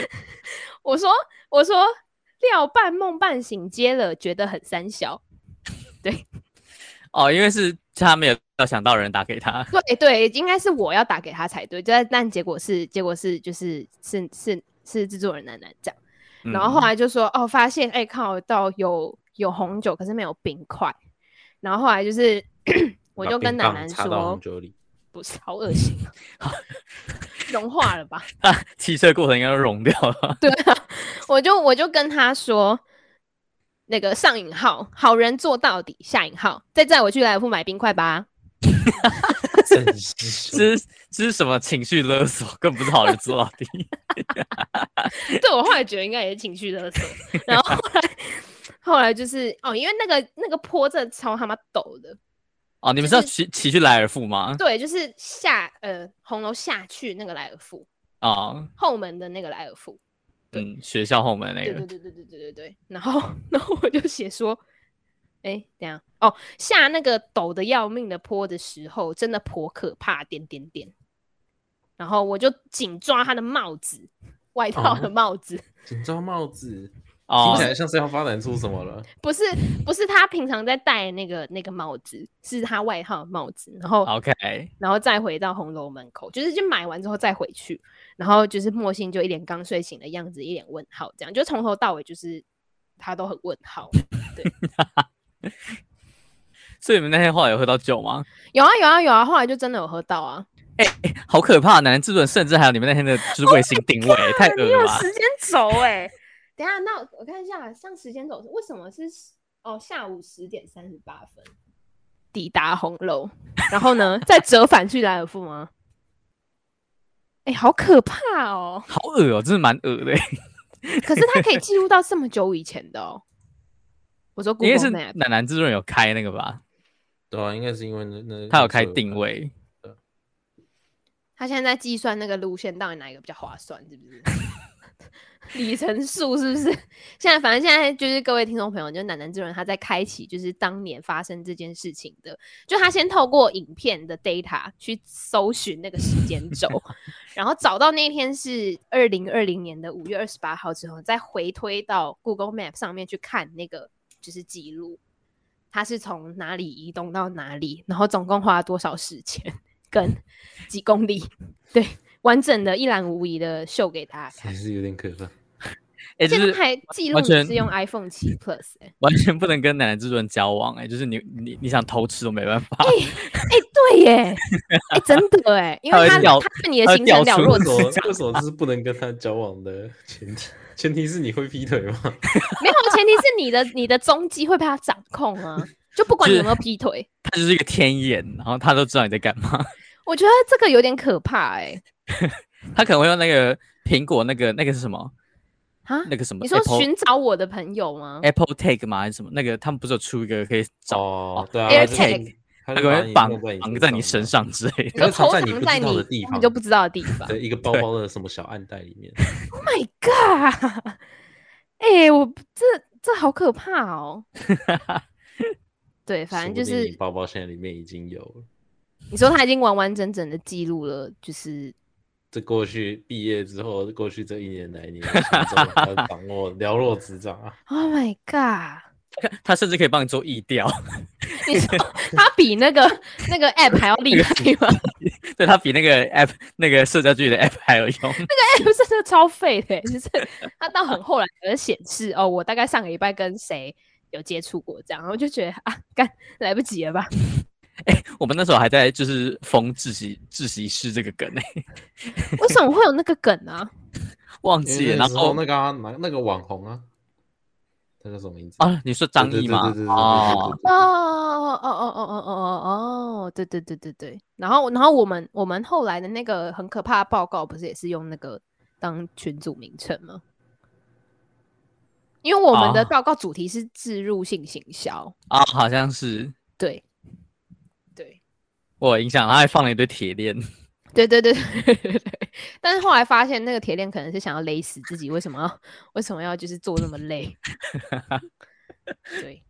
我说：“我说料半梦半醒接了，觉得很三小。”对，哦，因为是他没有要想到人打给他。对对，应该是我要打给他才对，但但结果是结果是就是是是是制作人楠楠讲，然后后来就说：“哦，发现哎，看到有有红酒，可是没有冰块。”然后后来就是。我就跟楠楠说，不是好恶心，融化了吧？啊，汽车过程应该都融掉了。对啊，我就我就跟他说，那个上引号，好人做到底，下引号，再载我去莱尔富买冰块吧。这是这是什么情绪勒索？更不是好人做到底。对，我后来觉得应该也是情绪勒索。然后后来后来就是哦，因为那个那个坡真的超他妈陡的。哦，你们是要骑骑、就是、去莱尔富吗？对，就是下呃红楼下去那个莱尔富哦，后门的那个莱尔富，嗯，学校后门那个，对对对对对对对对。然后 然后我就写说，哎、欸，等下哦，下那个陡的要命的坡的时候，真的颇可怕，点点点。然后我就紧抓他的帽子，外套的帽子，紧、哦、抓帽子。听起来像是要发展出什么了？不是，不是他平常在戴那个那个帽子，是他外套的帽子。然后，OK，然后再回到红楼门口，就是就买完之后再回去，然后就是莫信就一脸刚睡醒的样子，一脸问号，这样就从头到尾就是他都很问号。对，所以你们那天后来有喝到酒吗？有啊有啊有啊，后来就真的有喝到啊。哎、欸，好可怕！男人制作人甚至还有你们那天的就是卫星定位，oh、太恶了。你有时间轴哎。等下，那我看一下，像时间轴为什么是哦下午十点三十八分抵达红楼，然后呢再折返去莱尔富吗？哎、欸，好可怕哦！好恶哦，真的蛮恶的。可是他可以记录到这么久以前的哦。我说，应该是楠楠制作人有开那个吧？对啊，应该是因为那那他有开定位。他现在在计算那个路线到底哪一个比较划算，是不是？里程数是不是？现在反正现在就是各位听众朋友，就楠楠这人他在开启，就是当年发生这件事情的，就他先透过影片的 data 去搜寻那个时间轴，然后找到那天是二零二零年的五月二十八号之后，再回推到 Google Map 上面去看那个就是记录，他是从哪里移动到哪里，然后总共花了多少时间跟几公里，对。完整的一览无遗的秀给大家看，还是有点可怕。哎、欸，就是还记录你是用 iPhone 七 Plus，哎、欸，完全不能跟奶奶制作人交往、欸，哎，就是你你你想偷吃都没办法。哎、欸，哎、欸，对耶，哎、欸，真的哎，因为他他是你的行程了若指掌。为什么是不能跟他交往的前提？前提是你会劈腿吗？没有，前提是你的你的踪迹会被他掌控啊，就不管你有没有劈腿，他就是一个天眼，然后他都知道你在干嘛。我觉得这个有点可怕、欸，哎。他可能会用那个苹果那个那个是什么啊？那个什么？你说寻找我的朋友吗？Apple Tag 吗？还是什么？那个他们不是有出一个可以找？哦，对啊，AirTag，那个会绑绑在你身上之类的，偷藏在你的地方，你都不知道的地方。对，一个包包的什么小暗袋里面。Oh my god！哎、欸，我这这好可怕哦。对，反正就是包包现在里面已经有了。你说他已经完完整整的记录了，就是这过去毕业之后，过去这一年来，你要掌握了若指掌啊！Oh my god！他甚至可以帮你做意调。你说他比那个那个 app 还要厉害吗？对，他比那个 app 那个社交距离的 app 还有用。那个 app 真的超废的，就是他到很后来才显示哦，我大概上个礼拜跟谁有接触过这样，然后就觉得啊，干来不及了吧。哎、欸，我们那时候还在就是封自习自习室这个梗呢、欸。为什么会有那个梗啊？忘记了。然后那个那、啊、那个网红啊，他叫什么名字啊？你说张一吗？哦哦哦哦哦哦哦哦哦，对对对对对。然后然后我们我们后来的那个很可怕的报告，不是也是用那个当群组名称吗？因为我们的报告主题是自入性行销啊、哦，好像是对。我有印象，他还放了一堆铁链。对对对 对，但是后来发现那个铁链可能是想要勒死自己，为什么要为什么要就是做那么累？对，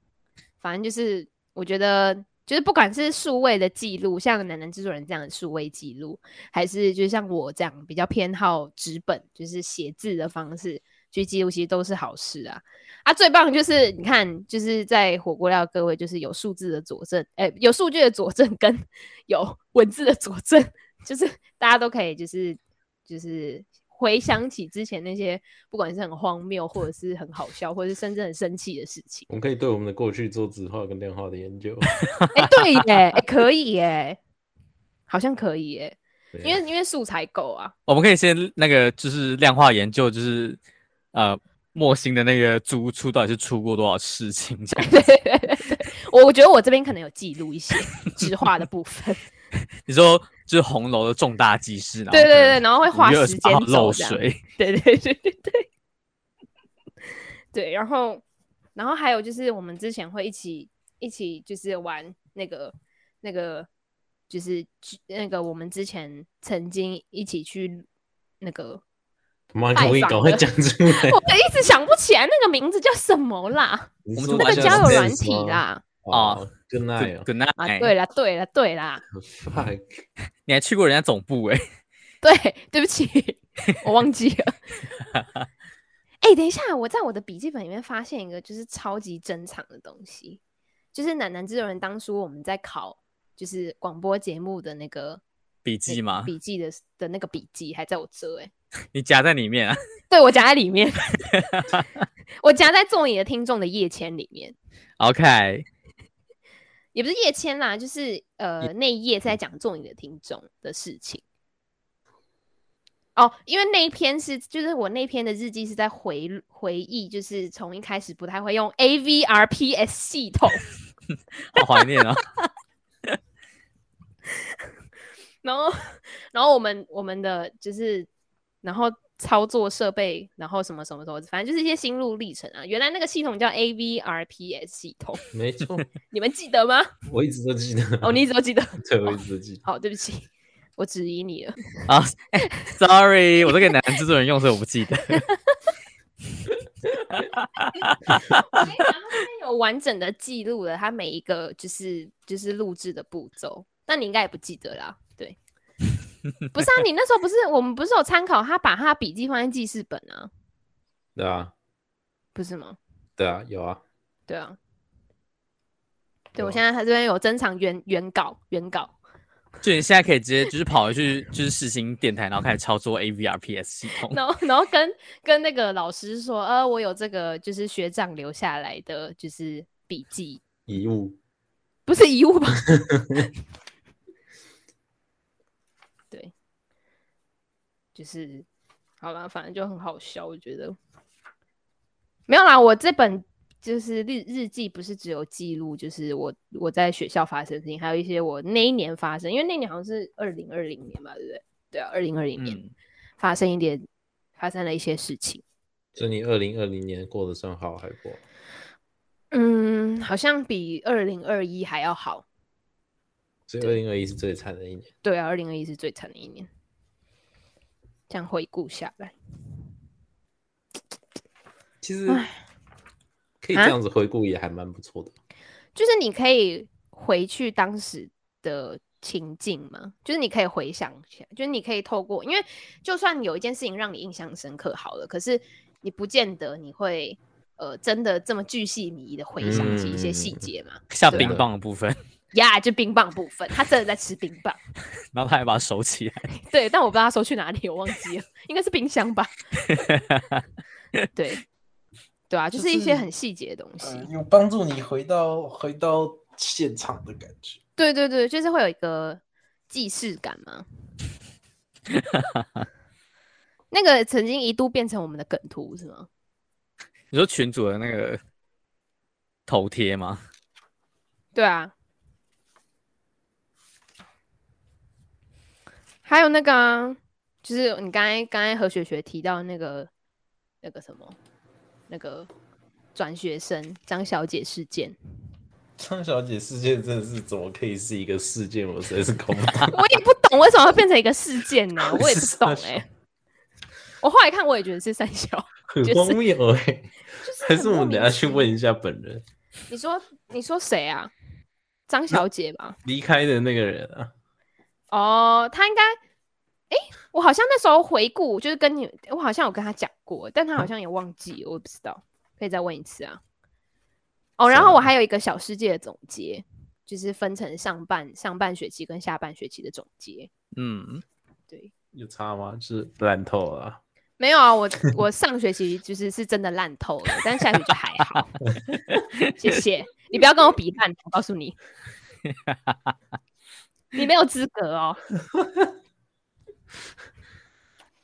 反正就是我觉得，就是不管是数位的记录，像南南制作人这样的数位记录，还是就像我这样比较偏好纸本，就是写字的方式。去记录其实都是好事啊！啊，最棒就是你看，就是在火锅料各位就是有数字的佐证，哎、欸，有数据的佐证跟 有文字的佐证，就是大家都可以就是就是回想起之前那些不管是很荒谬，或者是很好笑，或者是甚至很生气的事情。我们可以对我们的过去做质化跟量化的研究。哎、欸，对耶，哎、欸，可以耶，好像可以耶，因为因为素材够啊。我们可以先那个就是量化研究，就是。呃，莫心的那个租出到底是出过多少事情？这样子，对对对，我觉得我这边可能有记录一些 质化的部分。你说就是红楼的重大记事，对对对，然后会花时间漏水，对对对对对，对，然后然后还有就是我们之前会一起一起就是玩那个那个就是那个我们之前曾经一起去那个。妈，我赶快讲出来！我一直想不起来那个名字叫什么啦。我们那个交友软体啦。哦，Good night，Good night。啊，对了，对了，对啦。你还去过人家总部哎？对，对不起，我忘记了。哎、欸，等一下，我在我的笔记本里面发现一个就是超级珍藏的东西，就是楠楠制作人当初我们在考就是广播节目的那个笔记吗？笔记的的那个笔记还在我这哎。你夹在里面啊？对，我夹在里面，我夹在做你的听众的页签里面。OK，也不是页签啦，就是呃那一页在讲做你的听众的事情。哦，因为那一篇是就是我那篇的日记是在回回忆，就是从一开始不太会用 AVRPS 系统，好怀念啊。然后，然后我们我们的就是。然后操作设备，然后什么什么什么，反正就是一些心路历程啊。原来那个系统叫 AVRPS 系统，没错，你们记得吗？我一直都记得。哦，你一直都记得，对，我一直都记得。好，对不起。我质疑你了啊、欸、！Sorry，我都给男制作人用，所以我不记得。有完整的记录了他每一个就是就是录制的步骤，但你应该也不记得啦。对，不是啊，你那时候不是我们不是有参考他把他笔记放在记事本啊？对啊，不是吗？对啊，有啊，对啊，对，我现在他这边有珍藏原原稿原稿。就你现在可以直接就是跑回去就是世新电台，然后开始操作 AVRPS 系统，然后然后跟跟那个老师说，呃，我有这个就是学长留下来的就是笔记遗物，不是遗物吧？对，就是好了，反正就很好笑，我觉得没有啦，我这本。就是日日记不是只有记录，就是我我在学校发生的事情，还有一些我那一年发生，因为那年好像是二零二零年吧，对不对？对啊，二零二零年发生一点，嗯、发生了一些事情。所以你二零二零年过得算好还过？嗯，好像比二零二一还要好。所以二零二一是最惨的一年。对啊，二零二一是最惨的一年。这样回顾下来，其实。可以这样子回顾也还蛮不错的，就是你可以回去当时的情境嘛，就是你可以回想一下，就是你可以透过，因为就算有一件事情让你印象深刻好了，可是你不见得你会呃真的这么巨细靡遗的回想起一些细节嘛，像冰棒的部分，呀，yeah, 就冰棒部分，他真的在吃冰棒，然后他还把它收起来，对，但我不知道他收去哪里，我忘记了，应该是冰箱吧，对。对啊，就是一些很细节的东西，就是呃、有帮助你回到回到现场的感觉。对对对，就是会有一个既视感嘛。那个曾经一度变成我们的梗图是吗？你说群主的那个头贴吗？对啊。还有那个、啊，就是你刚才刚才何雪雪提到那个那个什么。那个转学生张小姐事件，张小姐事件真的是怎么可以是一个事件？我实在是搞不懂。我也不懂为什么会变成一个事件呢？我也不懂 哎、欸。我后来看，我也觉得是三小，很荒谬哎、欸。还是我们等下去问一下本人。你说，你说谁啊？张小姐吧？离开的那个人啊？哦，他应该。哎，我好像那时候回顾，就是跟你，我好像有跟他讲过，但他好像也忘记，我不知道，可以再问一次啊。哦，然后我还有一个小世界的总结，就是分成上半上半学期跟下半学期的总结。嗯，对，有差吗？是烂透了？没有啊，我我上学期就是是真的烂透了，但下学期就还好。谢谢你，不要跟我比烂，我告诉你，你没有资格哦。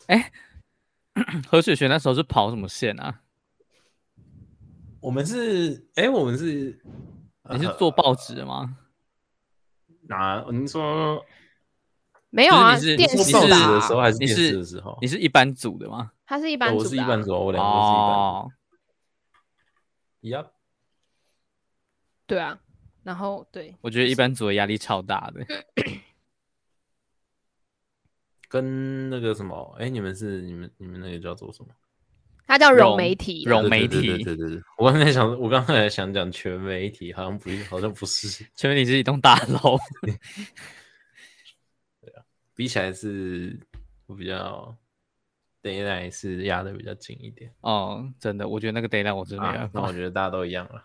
哎，何雪雪那时候是跑什么线啊？我们是哎，我们是你是做报纸的吗？哪？您说没有啊？你是电视的时候还是电视的时候？你是一般组的吗？他是一般组，我是一般组，我两个是一般组。呀，对啊，然后对，我觉得一般组的压力超大的。跟那个什么，哎，你们是你们你们那个叫做什么？它叫融媒体，融媒体，对对对对。我刚才想，我刚才想讲全媒体，好像不，好像不是。全媒体是一栋大楼。对啊，比起来是我比较 deadline 是压的比较紧一点。哦，真的，我觉得那个 deadline 我真的没办法。那我觉得大家都一样了，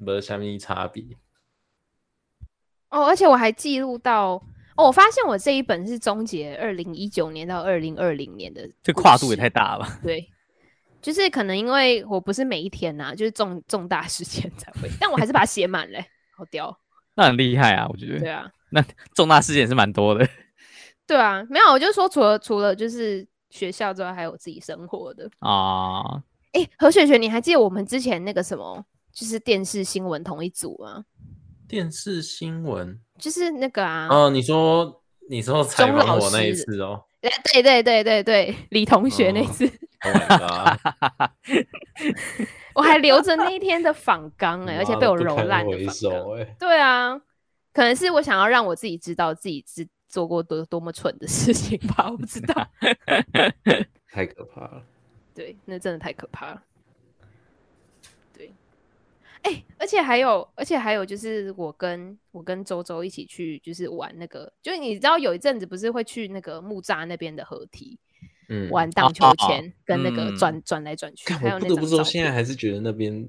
没有什么差别。哦，而且我还记录到。哦、我发现我这一本是终结二零一九年到二零二零年的，这跨度也太大了。对，就是可能因为我不是每一天呐、啊，就是重重大事件才会，但我还是把它写满嘞，好屌，那很厉害啊，我觉得。对啊，那重大事件是蛮多的。对啊，没有，我就说除了除了就是学校之外，还有自己生活的啊。哎、欸，何雪雪，你还记得我们之前那个什么，就是电视新闻同一组啊？电视新闻。就是那个啊，哦，你说你说采访我那一次哦，对对对对对，李同学那次，哦、我还留着那一 天的仿纲哎，而且被我揉烂的访纲，对啊，可能是我想要让我自己知道自己知做过多多么蠢的事情吧？我不知道，太可怕了。对，那真的太可怕了。对，哎、欸，而且还有，而且还有，就是我跟我跟周周一起去，就是玩那个，就是你知道有一阵子不是会去那个木栅那边的河堤，嗯，玩荡秋千，哦、跟那个转转、嗯、来转去。还有那不得不说，现在还是觉得那边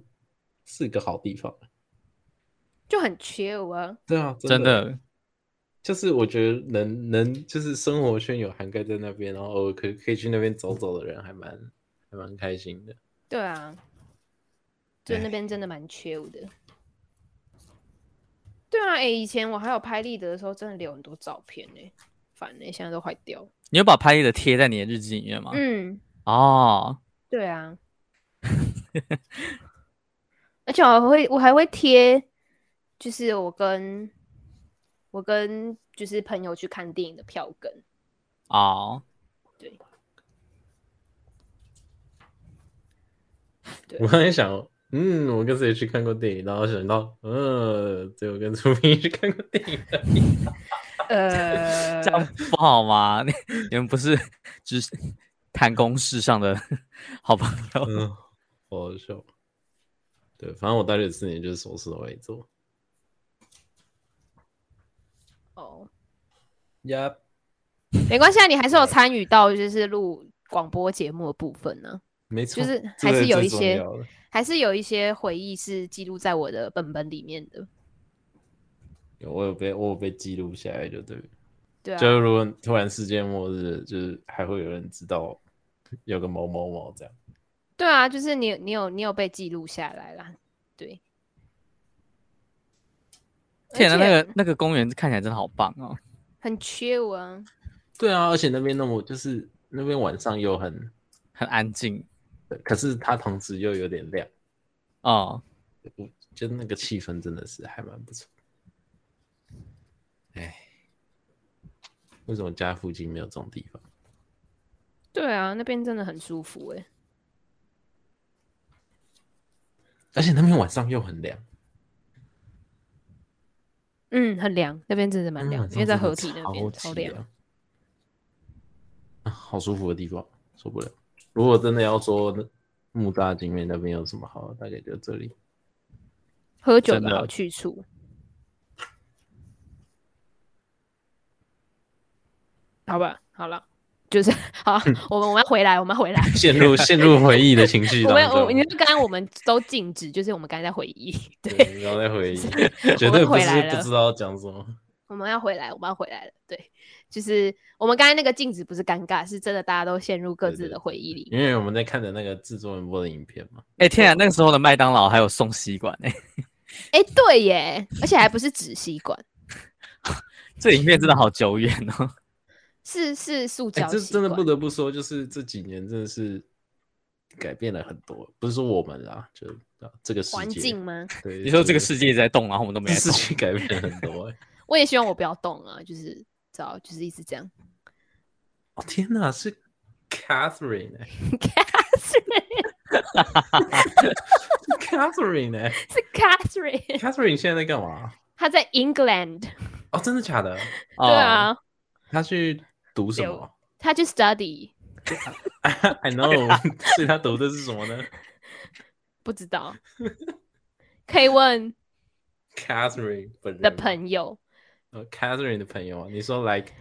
是个好地方，就很 chill 啊。对啊，真的。真的就是我觉得能能就是生活圈有涵盖在那边，然后偶尔可以可以去那边走走的人还蛮还蛮开心的。对啊，就那边真的蛮 chill 的。对啊，哎、欸，以前我还有拍立得的时候，真的留很多照片呢。烦呢，现在都坏掉。你有把拍立得贴在你的日记里面吗？嗯。哦。对啊。而且我还会我还会贴，就是我跟。我跟就是朋友去看电影的票根哦，对，我刚才想，嗯，我跟谁去看过电影，然后想到，嗯，只有跟出品去看过电影的，呃，这样不好吗？你你们不是只是谈公事上的好朋友？嗯，好笑。对，反正我大学四年就是什么事都没做。哦，Yep，没关系啊，你还是有参与到就是录广播节目的部分呢、啊。没错，就是还是有一些，还是有一些回忆是记录在我的本本里面的。有，我有被我有被记录下来，就对。对啊。就如果突然世界末日，就是还会有人知道有个某某某这样。对啊，就是你你有你有被记录下来啦。对。天哪，那个那个公园看起来真的好棒哦，很 chill 啊。对啊，而且那边那么就是那边晚上又很很安静，可是它同时又有点亮哦，我觉得那个气氛真的是还蛮不错。哎，为什么家附近没有这种地方？对啊，那边真的很舒服哎，而且那边晚上又很凉。嗯，很凉，那边真的蛮凉，嗯、因为在河堤那边超凉，啊，好舒服的地方，受不了。如果真的要说木栅景面那边有什么好，大概就这里，喝酒的好去处。好吧，好了。就是 好，我们我们要回来，我们要回来，陷入陷入回忆的情绪当中。我们我，你刚刚我们都静止，就是我们刚才在回忆，对，刚在回忆，绝对不是不知道讲什么。我们要回来，我们要回来了，对，就是我们刚才那个镜子不是尴尬，是真的大家都陷入各自的回忆里。因为我们在看着那个制作人播的影片嘛。哎、欸、天啊，那个时候的麦当劳还有送吸管哎、欸，哎、欸、对耶，而且还不是纸吸管，这影片真的好久远哦。是是塑胶、欸，这真的不得不说，就是这几年真的是改变了很多。不是说我们啦，就这个世界环境吗？对，你说这个世界在动，然后我们都没事情改变了很多、欸。我也希望我不要动啊，就是知道，就是一直这样。哦天哪，是 Catherine 哎、欸、，Catherine，Catherine 哎，是 Catherine，Catherine 现在在干嘛？她在 England。哦，真的假的？对啊，她去。读什么？他去 study。I know，所以他读的是什么呢？不知道，可以问 Catherine 的朋友。呃、uh,，Catherine 的朋友，你说 like，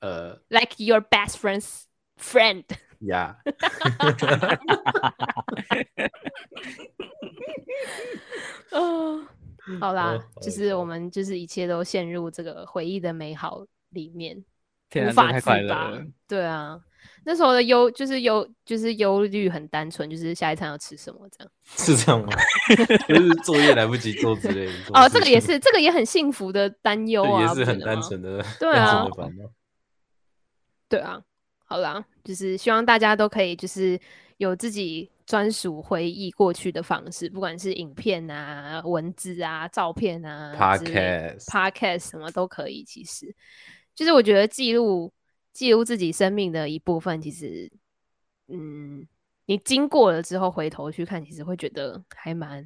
呃、uh,，like your best friend's friend。Yeah。哦，好啦，oh, 就是我们就是一切都陷入这个回忆的美好。里面无法自拔，对啊，那时候的忧就是忧就是忧虑很单纯，就是下一餐要吃什么这样，是这样吗？就是作业来不及做之类的。哦，这个也是，这个也很幸福的担忧啊，也是很单纯的，对啊，对啊，好啦，就是希望大家都可以就是有自己专属回忆过去的方式，不管是影片啊、文字啊、照片啊、Podcast、Podcast 什么都可以，其实。就是我觉得记录记录自己生命的一部分，其实，嗯，你经过了之后回头去看，其实会觉得还蛮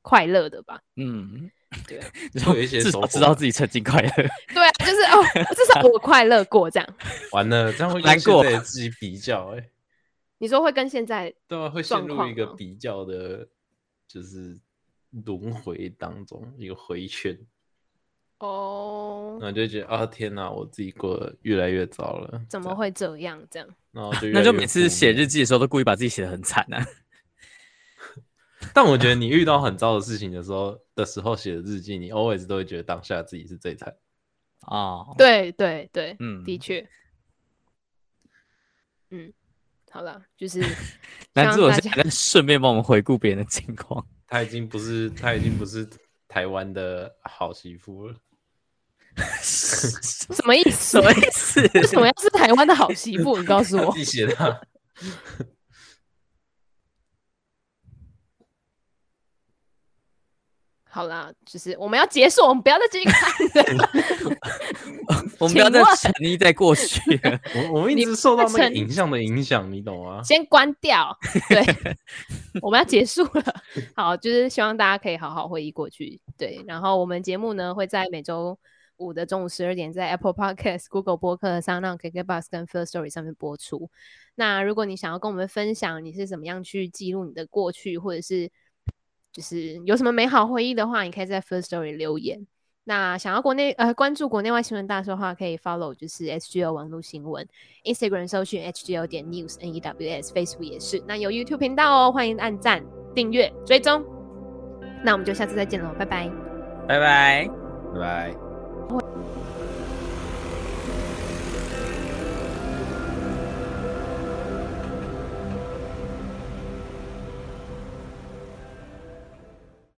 快乐的吧？嗯，对啊，就有一些至少知道自己曾经快乐。对啊，就是哦，至少我快乐过这样。完了，这样会跟现在自己比较哎、欸。你说会跟现在对啊，会陷入一个比较的，就是轮回当中一个回圈。哦，那就觉得啊，天哪，我自己过得越来越糟了。怎么会这样？这样，然后就 那就每次写日记的时候都故意把自己写的很惨啊。但我觉得你遇到很糟的事情的时候的时候写的日记，你 always 都会觉得当下自己是最惨啊。对对对，嗯，的确，嗯。好了，就是男主我现在顺便帮我们回顾别人的情况。他已经不是，他已经不是台湾的好媳妇了。什么意思？什么意思？为什么要是台湾的好媳妇？你告诉我。谢谢他。好啦，就是我们要结束，我们不要再继续看了。我们不要再沉溺在过去。我我们一直受到那个影像的影响，你懂吗？先关掉。对，我们要结束了。好，就是希望大家可以好好回忆过去。对，然后我们节目呢会在每周五的中午十二点在 Apple Podcast、Google 播客上让 KKBOX 跟 First Story 上面播出。那如果你想要跟我们分享你是怎么样去记录你的过去，或者是就是有什么美好回忆的话，你可以在 First Story 留言。那想要国内呃关注国内外新闻大事的话，可以 follow 就是 HGO 网络新闻，Instagram 搜寻 HGO 点 News N E W S，Facebook 也是。那有 YouTube 频道哦，欢迎按赞、订阅、追踪。那我们就下次再见喽，拜拜，拜拜，拜拜。我